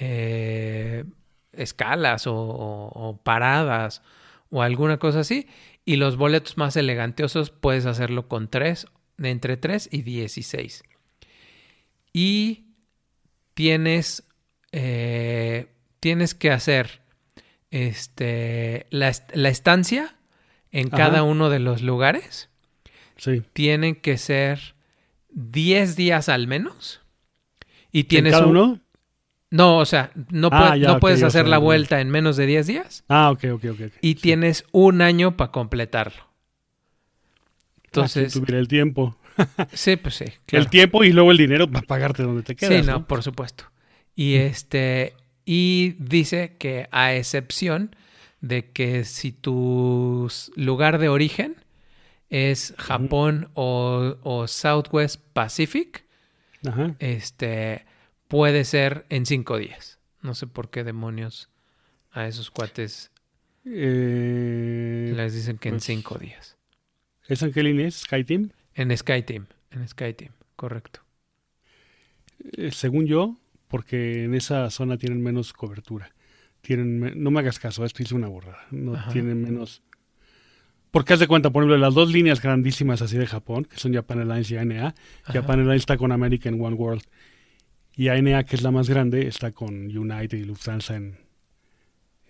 Speaker 5: eh, escalas o, o- o paradas o alguna cosa así. Y los boletos más elegantiosos puedes hacerlo con 3, entre 3 y 16. Y tienes, eh, tienes que hacer este, la, la estancia en
Speaker 4: Ajá.
Speaker 5: cada uno de los lugares.
Speaker 4: Sí.
Speaker 5: Tienen que ser 10 días al menos. Y
Speaker 4: ¿En
Speaker 5: tienes
Speaker 4: cada
Speaker 5: un-
Speaker 4: uno?
Speaker 5: No, o sea, no,
Speaker 4: Ah, ya,
Speaker 5: no puedes hacer la vuelta en menos de 10 días
Speaker 4: Ah, ok, ok, ok. ok.
Speaker 5: y
Speaker 4: Sí.
Speaker 5: tienes un año para completarlo.
Speaker 4: Ah,
Speaker 5: Entonces,
Speaker 4: si tuviera el tiempo.
Speaker 5: sí, pues sí. claro.
Speaker 4: El tiempo y luego el dinero para pagarte donde te quedas.
Speaker 5: Sí, no,
Speaker 4: ¿no?
Speaker 5: por supuesto. Y este, y dice que a excepción de que si tu lugar de origen es Japón o, o Southwest Pacific,
Speaker 4: Ajá.
Speaker 5: este, puede ser en cinco días. No sé por qué demonios a esos cuates
Speaker 4: Eh,
Speaker 5: les dicen que en
Speaker 4: pues-
Speaker 5: cinco días.
Speaker 4: ¿Es Angelina? ¿Es SkyTeam?
Speaker 5: En SkyTeam, en SkyTeam, correcto.
Speaker 4: Eh, según yo, porque en esa zona tienen menos cobertura. Tienen, no me hagas caso, esto hice una borrada. No
Speaker 5: Ajá.
Speaker 4: tienen menos. Porque haz de cuenta, por ejemplo, las dos líneas grandísimas así de Japón, que son Japan Airlines y ANA. Japan Airlines está con American One World y ANA, que es la más grande, está con United y Lufthansa en,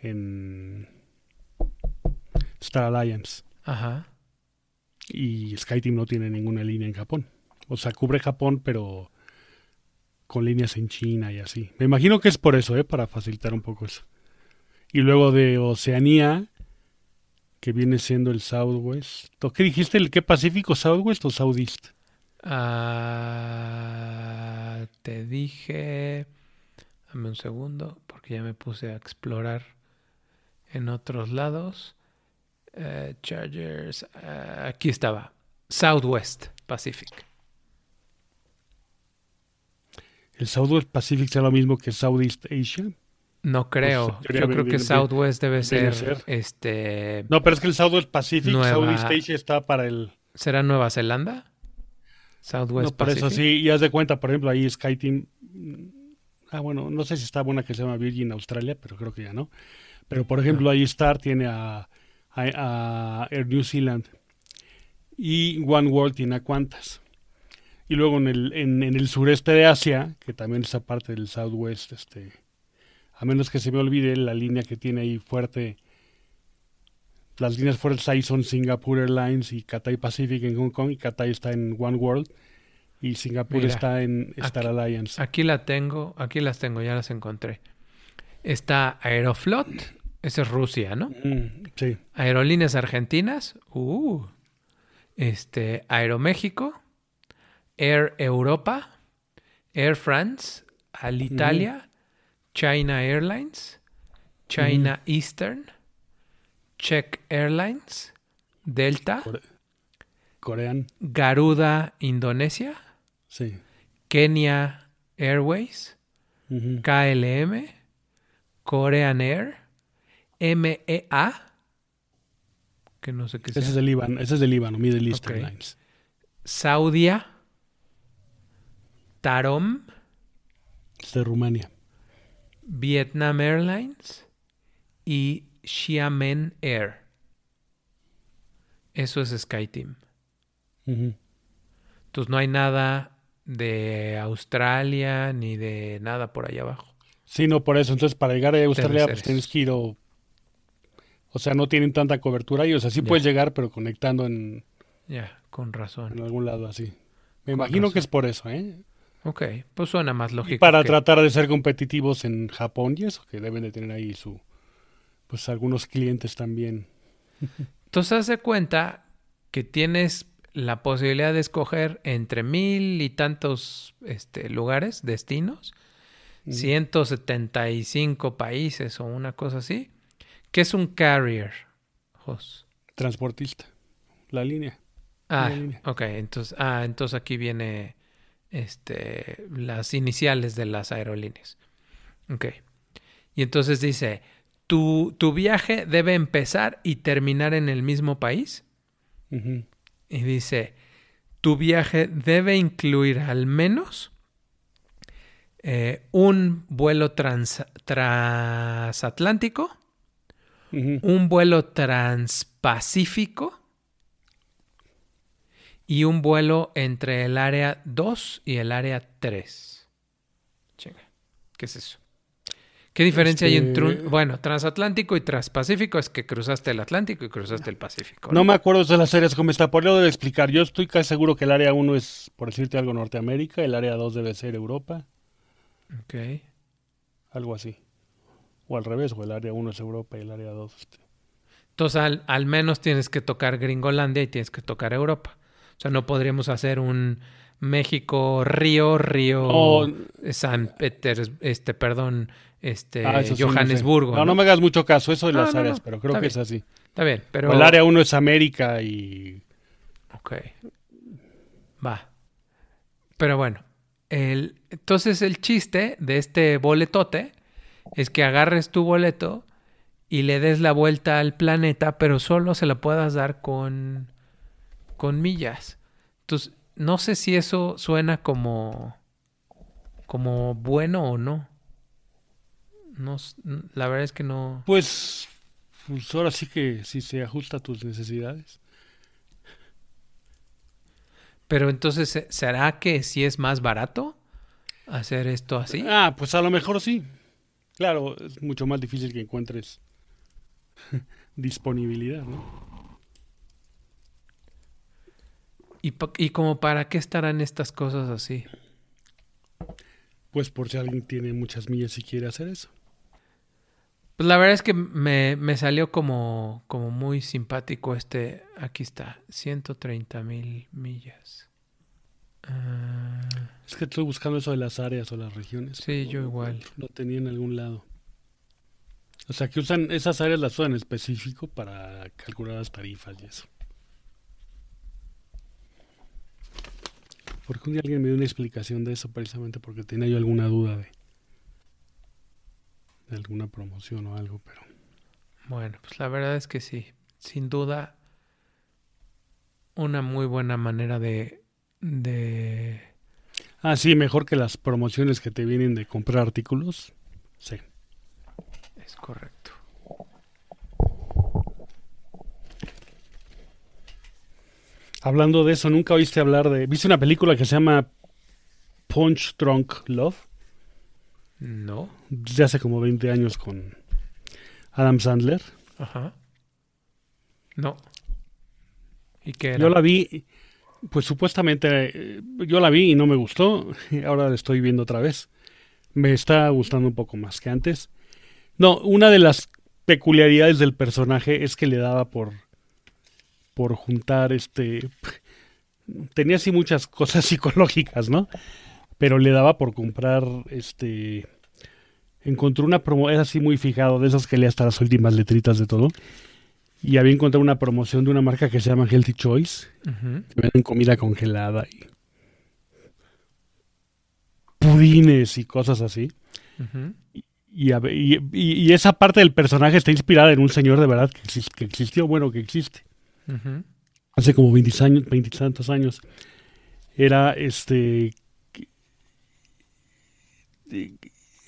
Speaker 4: en Star Alliance.
Speaker 5: Ajá.
Speaker 4: Y SkyTeam no tiene ninguna línea en Japón. O sea, cubre Japón, pero con líneas en China y así. Me imagino que es por eso, ¿eh? Para facilitar un poco eso. Y luego de Oceanía, que viene siendo el Southwest. ¿O ¿Qué dijiste? ¿El qué Pacífico? ¿Southwest o Southeast?
Speaker 5: Ah, te dije. Dame un segundo, porque ya me puse a explorar en otros lados. Eh, Chargers. ah, aquí estaba. Southwest Pacific.
Speaker 4: ¿El Southwest Pacific será lo mismo que Southeast Asia?
Speaker 5: No creo.
Speaker 4: teoría
Speaker 5: Yo creo que Southwest debe ser,
Speaker 4: ser.
Speaker 5: este.
Speaker 4: No, pero es que el Southwest Pacific,
Speaker 5: Nueva-
Speaker 4: Southeast Asia está para el...
Speaker 5: ¿Será Nueva Zelanda? Southwest
Speaker 4: no, por eso sí, y haz de cuenta, por ejemplo, ahí SkyTeam... mm, Ah, bueno, no sé si está buena que se llama Virgin Australia, pero creo que ya no. Pero, por ejemplo, ahí Star tiene a, a- a Air New Zealand y One World tiene a Qantas. Y luego en el, en, en el sureste de Asia, que también es parte del Southwest, este, a menos que se me olvide, la línea que tiene ahí fuerte, las líneas fuertes ahí son Singapore Airlines y Cathay Pacific en Hong Kong, y Cathay está en One World, y Singapur
Speaker 5: Mira,
Speaker 4: está en Star
Speaker 5: aquí-
Speaker 4: Alliance.
Speaker 5: Aquí la tengo, aquí las tengo, ya las encontré. Está Aeroflot, esa es Rusia, ¿no?
Speaker 4: Mm, sí,
Speaker 5: Aerolíneas Argentinas, uh. Este, Aeroméxico, Air Europa, Air France, Alitalia, China Airlines, China Eastern, Czech Airlines, Delta,
Speaker 4: Core- Corean,
Speaker 5: Garuda Indonesia,
Speaker 4: sí.
Speaker 5: Kenya Airways,
Speaker 4: Ujú.
Speaker 5: KLM, Korean Air, MEA, que no sé qué
Speaker 4: Ese
Speaker 5: sea,
Speaker 4: es del Líbano, ese es del Líbano, Middle East
Speaker 5: Ok.
Speaker 4: Airlines.
Speaker 5: Saudia, Tarom,
Speaker 4: Es de Rumania.
Speaker 5: Vietnam Airlines y Xiamen Air. Eso es SkyTeam.
Speaker 4: Ujú.
Speaker 5: Entonces no hay nada de Australia ni de nada por allá abajo.
Speaker 4: Sí, no, por eso. Entonces, para llegar a Australia, pues tienes que ir o... O sea, no tienen tanta cobertura ahí. O sea, sí puedes llegar, pero conectando en,
Speaker 5: Ya, con
Speaker 4: en
Speaker 5: razón.
Speaker 4: algún lado así. Me
Speaker 5: Con
Speaker 4: imagino
Speaker 5: razón.
Speaker 4: que es por eso, ¿eh?
Speaker 5: Ok, pues suena más
Speaker 4: Y
Speaker 5: lógico.
Speaker 4: para
Speaker 5: que-
Speaker 4: tratar de ser competitivos en Japón y eso, que deben de tener ahí su... Pues algunos clientes también.
Speaker 5: Entonces haz de cuenta que tienes la posibilidad de escoger entre mil y tantos este, lugares, destinos, 175 países o una cosa así. ¿Qué es un carrier? Jos?
Speaker 4: Transportista. La línea.
Speaker 5: Ah,
Speaker 4: línea.
Speaker 5: ok. Entonces, ah, entonces aquí viene este, las iniciales de las aerolíneas. Ok. Y entonces dice, ¿tu, tu viaje debe empezar y terminar en el mismo país? Y dice, tu viaje debe incluir al menos eh, un vuelo trans- transatlántico, un vuelo transpacífico y un vuelo entre el área 2 y el área 3. Chinga, ¿qué es eso? ¿Qué diferencia hay entre
Speaker 4: Este-
Speaker 5: un... Bueno, transatlántico y transpacífico es que cruzaste el Atlántico y cruzaste el Pacífico.
Speaker 4: No me acuerdo de las áreas como está. Por lo debe explicar. Yo estoy casi seguro que el área 1 es, por decirte algo, Norteamérica. El área 2 debe ser Europa.
Speaker 5: Ok.
Speaker 4: Algo así. O al revés, o el área 1 es Europa y el área 2. este.
Speaker 5: Entonces, al, al menos tienes que tocar Gringolandia y tienes que tocar Europa. O sea, no podríamos hacer un México, Río, Río. San Peters, este, perdón, este,
Speaker 4: Ah, eso sí, no sé.
Speaker 5: Johannesburgo.
Speaker 4: No, no, me hagas mucho caso eso de
Speaker 5: No,
Speaker 4: las áreas, pero creo que
Speaker 5: bien.
Speaker 4: es así.
Speaker 5: Está bien, pero...
Speaker 4: O el área 1 es América y...
Speaker 5: Ok. Va. Pero bueno, el, entonces el chiste de este boletote es que agarres tu boleto y le des la vuelta al planeta, pero solo se la puedas dar con, con millas. Entonces, no sé si eso suena como como bueno o no. No, la verdad es que no.
Speaker 4: Pues, pues ahora sí que si se ajusta a tus necesidades.
Speaker 5: Pero entonces, ¿se- ¿será que sí es más barato hacer esto así?
Speaker 4: Ah, pues a lo mejor sí. Claro, es mucho más difícil que encuentres disponibilidad, ¿no?
Speaker 5: ¿Y, pa- ¿Y como para qué estarán estas cosas así?
Speaker 4: Pues por si alguien tiene muchas millas y quiere hacer eso.
Speaker 5: Pues la verdad es que me, me salió como, como muy simpático este. Aquí está, 130 mil millas. Ah,
Speaker 4: Es que estoy buscando eso de las áreas o las regiones.
Speaker 5: sí, yo igual.
Speaker 4: Lo tenía en algún lado. O sea, que usan esas áreas las usan en específico para calcular las tarifas y eso. Porque un día alguien me dio una explicación de eso precisamente porque tenía yo alguna duda de, de alguna promoción o algo, pero
Speaker 5: Bueno, pues la verdad es que sí. Sin duda, una muy buena manera de. de.
Speaker 4: ah sí, mejor que las promociones que te vienen de comprar artículos. Sí.
Speaker 5: Es correcto.
Speaker 4: Hablando de eso, nunca oíste hablar de, ¿viste una película que se llama Punch Drunk Love?
Speaker 5: No.
Speaker 4: de hace como 20 años con Adam Sandler.
Speaker 5: Ajá. No. ¿Y qué era?
Speaker 4: Yo la vi, pues supuestamente eh, yo la vi y no me gustó, ahora la estoy viendo otra vez. Me está gustando un poco más que antes. No, una de las peculiaridades del personaje es que le daba por por juntar este tenía así muchas cosas psicológicas, ¿no? Pero le daba por comprar este encontró una promo, es así muy fijado, de esos que lee hasta las últimas letritas de todo. Y había encontrado una promoción de una marca que se llama Healthy Choice, que venden comida congelada y pudines y cosas así. Y, a ve- y- y- y esa parte del personaje está inspirada en un señor de verdad que existió, bueno, que existe. Hace como 20 años, 20 y tantos años. Era este. eh,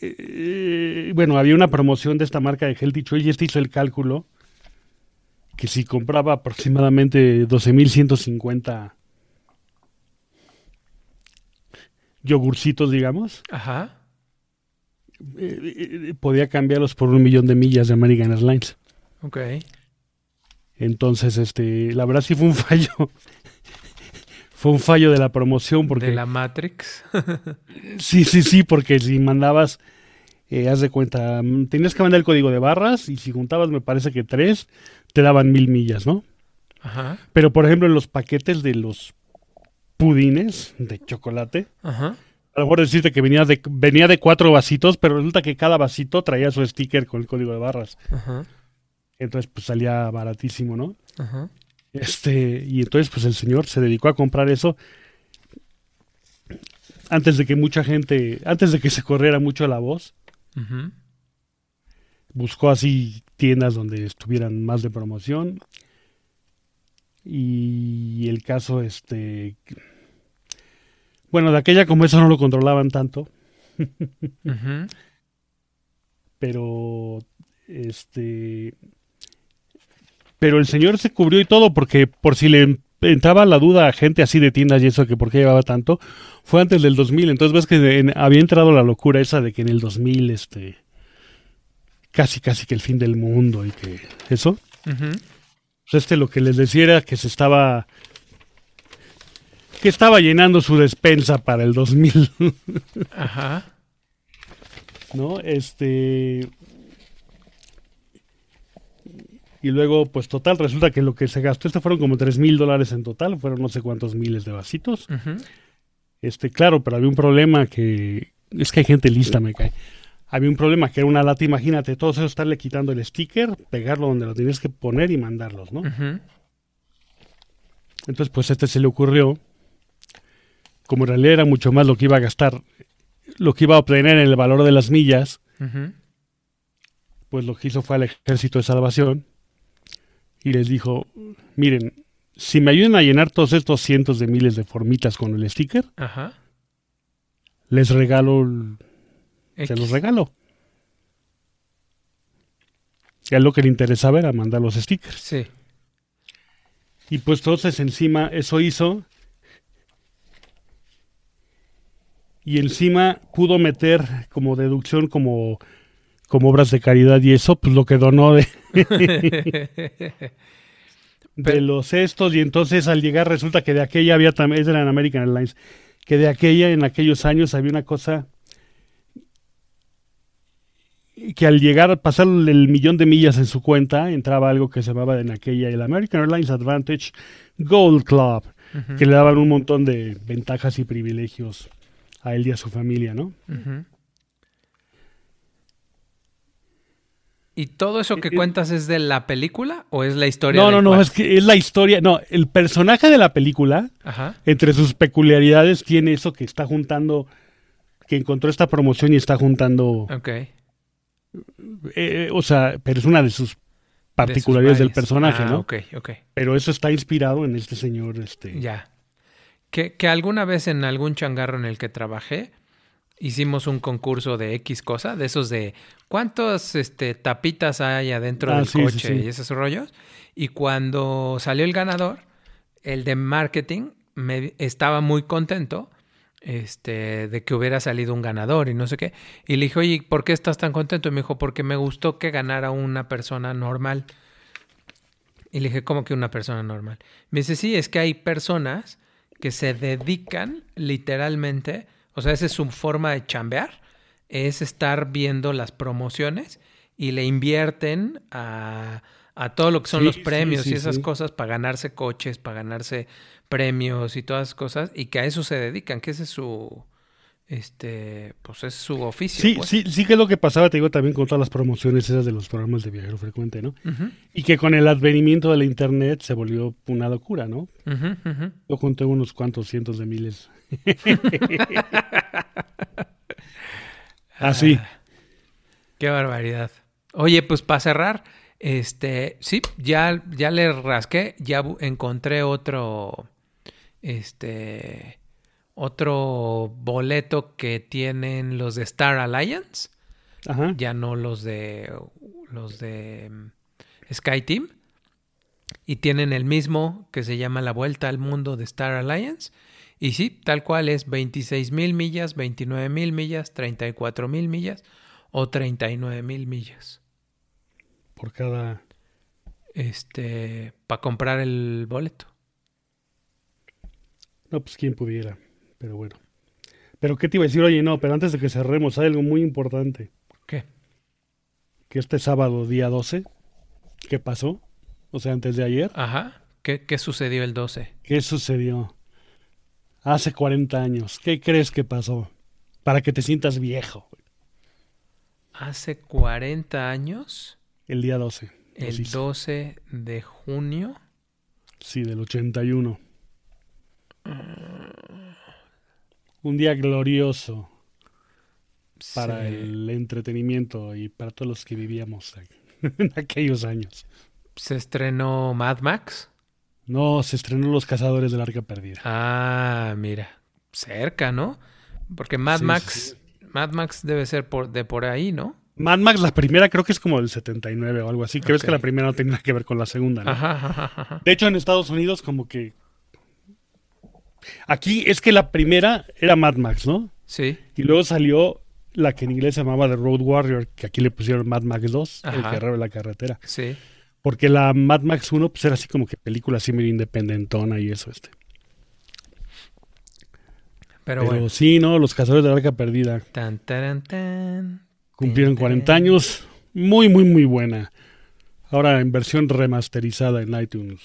Speaker 4: eh, bueno, había una promoción de esta marca de Healthy Choice y este hizo el cálculo que si compraba aproximadamente 12.150 yogurcitos, digamos,
Speaker 5: Ajá.
Speaker 4: eh, eh, podía cambiarlos por un millón de millas de American Airlines.
Speaker 5: Ok.
Speaker 4: Entonces, este, la verdad sí fue un fallo. fue un fallo de la promoción porque
Speaker 5: De la Matrix.
Speaker 4: sí, sí, sí, porque si mandabas, eh, haz de cuenta, tenías que mandar el código de barras y si juntabas, me parece que tres, te daban mil millas, ¿no?
Speaker 5: Ajá.
Speaker 4: Pero por ejemplo, en los paquetes de los pudines de chocolate,
Speaker 5: Ajá.
Speaker 4: a lo mejor decirte que venía de venía de cuatro vasitos, pero resulta que cada vasito traía su sticker con el código de barras.
Speaker 5: Ajá.
Speaker 4: Entonces, pues salía baratísimo, ¿no?
Speaker 5: Ajá.
Speaker 4: Este, y entonces pues el señor se dedicó a comprar eso antes de que mucha gente, antes de que se corriera mucho la voz,
Speaker 5: Ujú.
Speaker 4: buscó así tiendas donde estuvieran más de promoción. Y el caso, este, bueno, de aquella como eso no lo controlaban tanto,
Speaker 5: Ujú.
Speaker 4: pero este, pero el señor se cubrió y todo porque por si le entraba la duda a gente así de tiendas y eso que por qué llevaba tanto, fue antes del 2000, entonces ves que en- había entrado la locura esa de que en el 2000 este casi casi que el fin del mundo y que eso. Pues este lo que les decía era que se estaba que estaba llenando su despensa para el 2000,
Speaker 5: Ajá.
Speaker 4: ¿no? Este y luego, pues total, resulta que lo que se gastó, este fueron como tres mil dólares en total, fueron no sé cuántos miles de vasitos. Este, claro, pero había un problema que es que hay gente lista, me cae. Había un problema que era una lata, imagínate, todo eso estarle quitando el sticker, pegarlo donde lo tenías que poner y mandarlos, ¿no? Entonces, pues a este se le ocurrió, como en realidad era mucho más lo que iba a gastar, lo que iba a obtener en el valor de las millas, pues lo que hizo fue al ejército de salvación y les dijo, miren, si me ayudan a llenar todos estos cientos de miles de formitas con el sticker,
Speaker 5: Ajá.
Speaker 4: les regalo, el- se
Speaker 5: X.
Speaker 4: los regalo. Y a él lo que le interesaba era mandar los stickers.
Speaker 5: Sí.
Speaker 4: Y pues entonces encima eso hizo. Y encima pudo meter como deducción, como, como obras de caridad y eso, pues lo que donó de, de los estos. Y entonces al llegar resulta que de aquella había también, era en American Airlines, que de aquella en aquellos años había una cosa que al llegar a pasar el millón de millas en su cuenta entraba algo que se llamaba en aquella el American Airlines Advantage Gold Club que le daban un montón de ventajas y privilegios a él y a su familia, ¿no?
Speaker 5: ujú. ¿Y todo eso que
Speaker 4: Eh, eh,
Speaker 5: cuentas es de la película o es la historia
Speaker 4: No, no, no, es que es la historia, no, el personaje de la película,
Speaker 5: Ajá.
Speaker 4: entre sus peculiaridades, tiene eso que está juntando, que encontró esta promoción y está juntando,
Speaker 5: Ok.
Speaker 4: eh, o sea, pero es una de sus particularidades
Speaker 5: De
Speaker 4: del personaje.
Speaker 5: Ah,
Speaker 4: ¿no?
Speaker 5: Ok, ok.
Speaker 4: Pero eso está inspirado en este señor, este...
Speaker 5: Ya. Que, que alguna vez en algún changarro en el que trabajé hicimos un concurso de X cosa, de esos de cuántos este, tapitas hay adentro
Speaker 4: Ah,
Speaker 5: del
Speaker 4: sí, sí,
Speaker 5: coche
Speaker 4: sí.
Speaker 5: y esos rollos. Y cuando salió el ganador, el de marketing me, estaba muy contento este, de que hubiera salido un ganador y no sé qué. Y le dije, oye, ¿por qué estás tan contento? Y me dijo, porque me gustó que ganara una persona normal. Y le dije, ¿cómo que una persona normal? Me dice, sí, es que hay personas que se dedican literalmente, o sea, esa es su forma de chambear, es estar viendo las promociones y le invierten a, a todo lo que son
Speaker 4: Sí,
Speaker 5: los premios
Speaker 4: sí,
Speaker 5: y esas cosas para ganarse coches, para ganarse premios y todas esas cosas, y que a eso se dedican, que ese es su, este, pues es su oficio.
Speaker 4: Sí,
Speaker 5: pues.
Speaker 4: sí, sí que es lo que pasaba, te digo, también con todas las promociones esas de los programas de viajero frecuente, ¿no? Y que con el advenimiento de la internet se volvió una locura, ¿no? Yo conté unos cuantos cientos de miles. Así.
Speaker 5: Ah, Qué barbaridad. Oye, pues para cerrar, este, sí, ya, ya le rasqué, ya encontré otro, este, otro boleto que tienen los de Star Alliance,
Speaker 4: Ajá.
Speaker 5: ya no los de, los de mm, Sky Team, y tienen el mismo que se llama La Vuelta al Mundo de Star Alliance. Y sí, tal cual es 26 mil millas, 29 mil millas, 34 mil millas o 39 mil millas.
Speaker 4: Por cada.
Speaker 5: Este, para comprar el boleto.
Speaker 4: No, pues quién pudiera. Pero bueno. Pero qué te iba a decir, oye, no, pero antes de que cerremos, hay algo muy importante.
Speaker 5: ¿Qué?
Speaker 4: Que este sábado, día 12, ¿qué pasó? O sea, antes de ayer,
Speaker 5: Ajá. ¿Qué, qué sucedió el 12?
Speaker 4: ¿qué sucedió? Hace 40 años, ¿qué crees que pasó? Para que te sientas viejo.
Speaker 5: Hace 40 años,
Speaker 4: El día 12.
Speaker 5: el
Speaker 4: preciso.
Speaker 5: 12 de junio.
Speaker 4: Sí, del 81. Un día glorioso para el entretenimiento y para todos los que vivíamos en aquellos años.
Speaker 5: se estrenó Mad Max.
Speaker 4: No, se estrenó Los Cazadores del Arca Perdida.
Speaker 5: Ah, mira, cerca, ¿no? Porque Mad
Speaker 4: Sí,
Speaker 5: Max,
Speaker 4: sí,
Speaker 5: Mad Max debe ser por, de por ahí, ¿no?
Speaker 4: Mad Max, la primera creo que es como del 79 o algo así. Creo
Speaker 5: Ok.
Speaker 4: que la primera no tenía nada que ver con la segunda. ¿no?
Speaker 5: Ajá, ajá, ajá, ajá.
Speaker 4: De hecho, en Estados Unidos como que... Aquí es que la primera era Mad Max, ¿no?
Speaker 5: Sí,
Speaker 4: Y luego salió la que en inglés se llamaba The Road Warrior, que aquí le pusieron Mad Max 2, El. Guerrero de la Carretera.
Speaker 5: sí.
Speaker 4: Porque la Mad Max 1 pues era así como que película así medio independentona y eso este.
Speaker 5: Pero,
Speaker 4: Pero,
Speaker 5: bueno.
Speaker 4: sí, ¿no? Los Cazadores de la Arca Perdida
Speaker 5: Tan, taran, tan.
Speaker 4: cumplieron
Speaker 5: Tin,
Speaker 4: 40
Speaker 5: taran.
Speaker 4: años. Muy, muy, muy buena. Ahora en versión remasterizada en iTunes.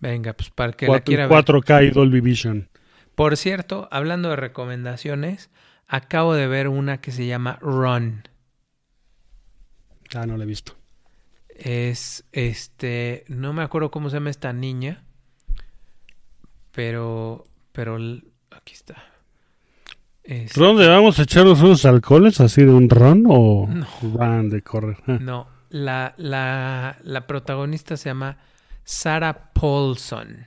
Speaker 5: Venga, pues para que la
Speaker 4: Cuatro-
Speaker 5: quiera ver.
Speaker 4: 4K y Dolby Vision.
Speaker 5: Por cierto, hablando de recomendaciones, acabo de ver una que se llama Run.
Speaker 4: Ah, no la he visto.
Speaker 5: Es, este, no me acuerdo cómo se llama esta niña, pero, pero, aquí está. Es-
Speaker 4: ¿Dónde vamos a echarnos unos alcoholes así de un ron o
Speaker 5: No.
Speaker 4: van de correr? Ah.
Speaker 5: no, la, la, la protagonista se llama Sarah Paulson.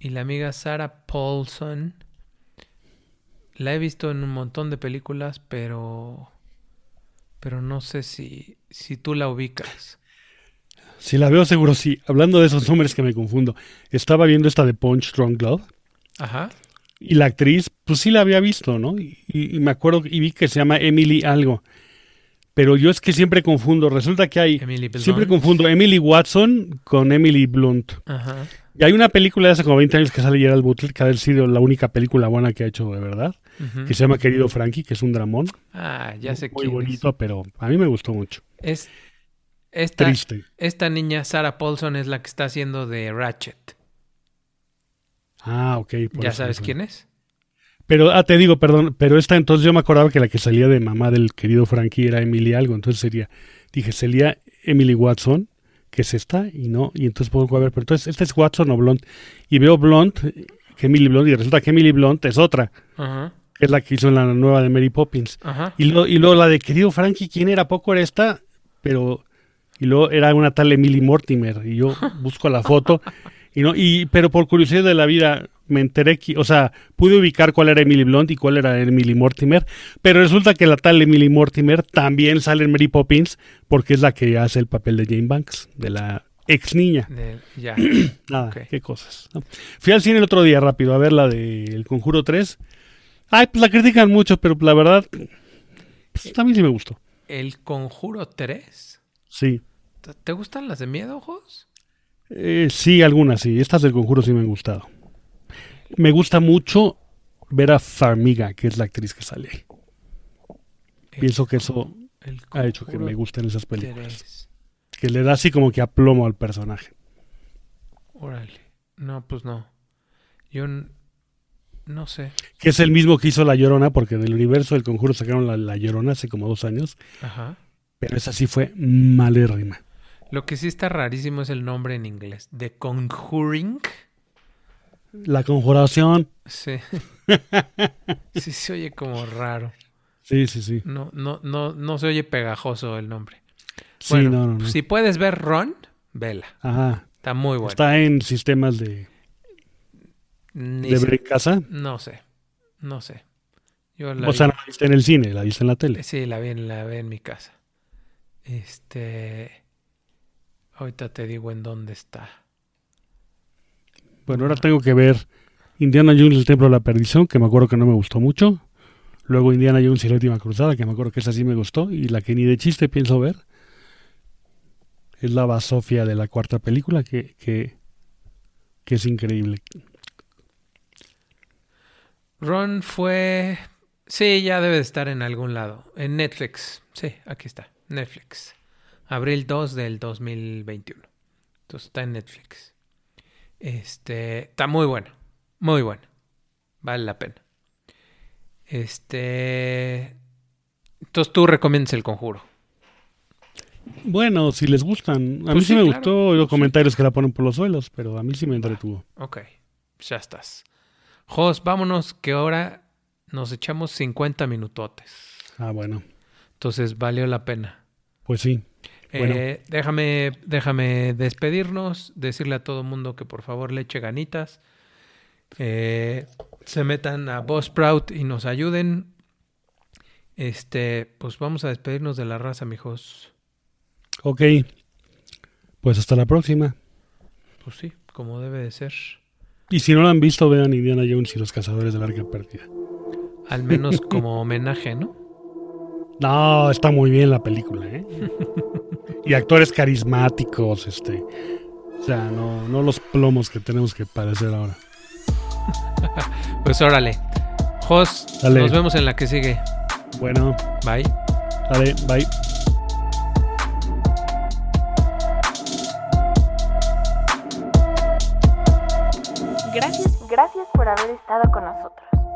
Speaker 5: Y la amiga Sarah Paulson La he visto en un montón de películas, pero. Pero no sé si, si tú la ubicas.
Speaker 4: Si la veo seguro sí. Hablando de esos nombres que me confundo. Estaba viendo esta de Punch Strong Glove.
Speaker 5: Ajá.
Speaker 4: Y la actriz, pues sí la había visto, ¿no? Y, y- y me acuerdo y vi que se llama Emily algo. Pero yo es que siempre confundo. Resulta que hay...
Speaker 5: Emily Blunt.
Speaker 4: Siempre confundo Emily Watson con Emily Blunt.
Speaker 5: Ajá.
Speaker 4: Y hay una película de hace como 20 años que sale Gerald Butler, que ha sido la única película buena que ha hecho de verdad, que se llama Querido Frankie, que es un dramón.
Speaker 5: Ah, ya sé
Speaker 4: Muy
Speaker 5: es.
Speaker 4: bonito, pero a mí me gustó mucho.
Speaker 5: Es esta,
Speaker 4: Triste.
Speaker 5: esta niña, Sarah Paulson, es la que está haciendo de Ratchet.
Speaker 4: Ah, ok. por
Speaker 5: ¿Ya sabes quién es?
Speaker 4: Pero, ah, te digo, perdón, pero esta entonces yo me acordaba que la que salía de mamá del querido Frankie era Emily algo, entonces sería, dije, sería Emily Watson, que es esta, y no, y entonces puedo a ver, pero entonces, ¿esta es Watson o Blonde? Y veo Blonde, que Emily Blonde, y resulta que Emily Blunt es otra,
Speaker 5: Ajá.
Speaker 4: que es la que hizo en la nueva de Mary Poppins.
Speaker 5: Ajá.
Speaker 4: Y, lo, y luego la de querido Frankie, ¿quién era? Poco era esta, pero, y luego era una tal Emily Mortimer, y yo busco la foto, y no, y, pero por curiosidad de la vida, me enteré que, o sea, pude ubicar cuál era Emily Blunt y cuál era Emily Mortimer, pero resulta que la tal Emily Mortimer también sale en Mary Poppins, porque es la que hace el papel de Jane Banks, de la ex niña.
Speaker 5: De- ya.
Speaker 4: Nada,
Speaker 5: Ok.
Speaker 4: qué cosas. ¿no? Fui al cine el otro día rápido a ver la de El Conjuro 3. Ay, pues la critican mucho, pero la verdad, pues, mí sí me gustó.
Speaker 5: El Conjuro 3.
Speaker 4: Sí.
Speaker 5: ¿Te- ¿Te gustan las de miedo, ojos?
Speaker 4: Eh, sí, algunas sí. Estas del Conjuro sí me han gustado. Me gusta mucho ver a Farmiga, que es la actriz que sale ahí. Pienso que eso ha hecho que me gusten esas películas.
Speaker 5: 3.
Speaker 4: Que le da así como que aplomo al personaje.
Speaker 5: Órale. No, pues no. Yo no sé.
Speaker 4: Que es el mismo que hizo La Llorona, porque del universo del Conjuro sacaron la, la Llorona hace como dos años.
Speaker 5: Ajá.
Speaker 4: Pero esa sí fue malérrima.
Speaker 5: Lo que sí está rarísimo es el nombre en inglés. The Conjuring.
Speaker 4: La Conjuración.
Speaker 5: Sí. sí se oye como raro.
Speaker 4: Sí, sí, sí.
Speaker 5: No, no, no, no se oye pegajoso el nombre.
Speaker 4: Sí,
Speaker 5: bueno,
Speaker 4: no, no, no.
Speaker 5: si puedes ver Ron, vela.
Speaker 4: Ajá.
Speaker 5: Está muy bueno.
Speaker 4: Está en sistemas de,
Speaker 5: Ni
Speaker 4: de casa.
Speaker 5: No sé. No sé. Yo la
Speaker 4: O sea,
Speaker 5: vi-
Speaker 4: no la viste en el cine, la viste en la tele.
Speaker 5: Sí, la vi, la vi en mi casa. Este. Ahorita te digo en dónde está.
Speaker 4: Bueno, ahora tengo que ver Indiana Jones, el Templo de la Perdición, que me acuerdo que no me gustó mucho. Luego Indiana Jones y la Última Cruzada, que me acuerdo que esa sí me gustó. Y la que ni de chiste pienso ver es la basofia de la cuarta película, que, que, que es increíble.
Speaker 5: Ron fue. Sí, ya debe de estar en algún lado. En Netflix. Sí, aquí está. Netflix. Abril 2 del 2021. Entonces está en Netflix. Este. Está muy bueno. Muy bueno. Vale la pena. Este. Entonces tú recomiendas el conjuro.
Speaker 4: Bueno, si les gustan. A
Speaker 5: Pues
Speaker 4: mí sí,
Speaker 5: sí,
Speaker 4: me
Speaker 5: claro.
Speaker 4: gustó los comentarios que la ponen por los suelos, pero a mí sí me entretuvo.
Speaker 5: Ok. Ya estás. Jos, vámonos que ahora nos echamos 50 minutotes.
Speaker 4: Ah, bueno.
Speaker 5: Entonces valió la pena.
Speaker 4: Pues sí. Bueno.
Speaker 5: Eh, déjame, déjame despedirnos, decirle a todo mundo que por favor le eche ganitas. Eh, se metan a Buzzsprout y nos ayuden. Este, pues vamos a despedirnos de la raza, mijos.
Speaker 4: Ok. Pues hasta la próxima.
Speaker 5: Pues sí, como debe de ser.
Speaker 4: Y si no la han visto, vean Indiana Jones y los Cazadores del Arca Perdida.
Speaker 5: Al menos como homenaje, ¿no?
Speaker 4: No, está muy bien la película, ¿eh? y actores carismáticos, este. O sea, no, no los plomos que tenemos que parecer ahora.
Speaker 5: Pues órale. Jos,
Speaker 4: Dale.
Speaker 5: nos vemos en la que sigue.
Speaker 4: Bueno,
Speaker 5: Bye.
Speaker 4: dale, bye.
Speaker 2: Gracias.
Speaker 3: Gracias por haber estado con nosotros.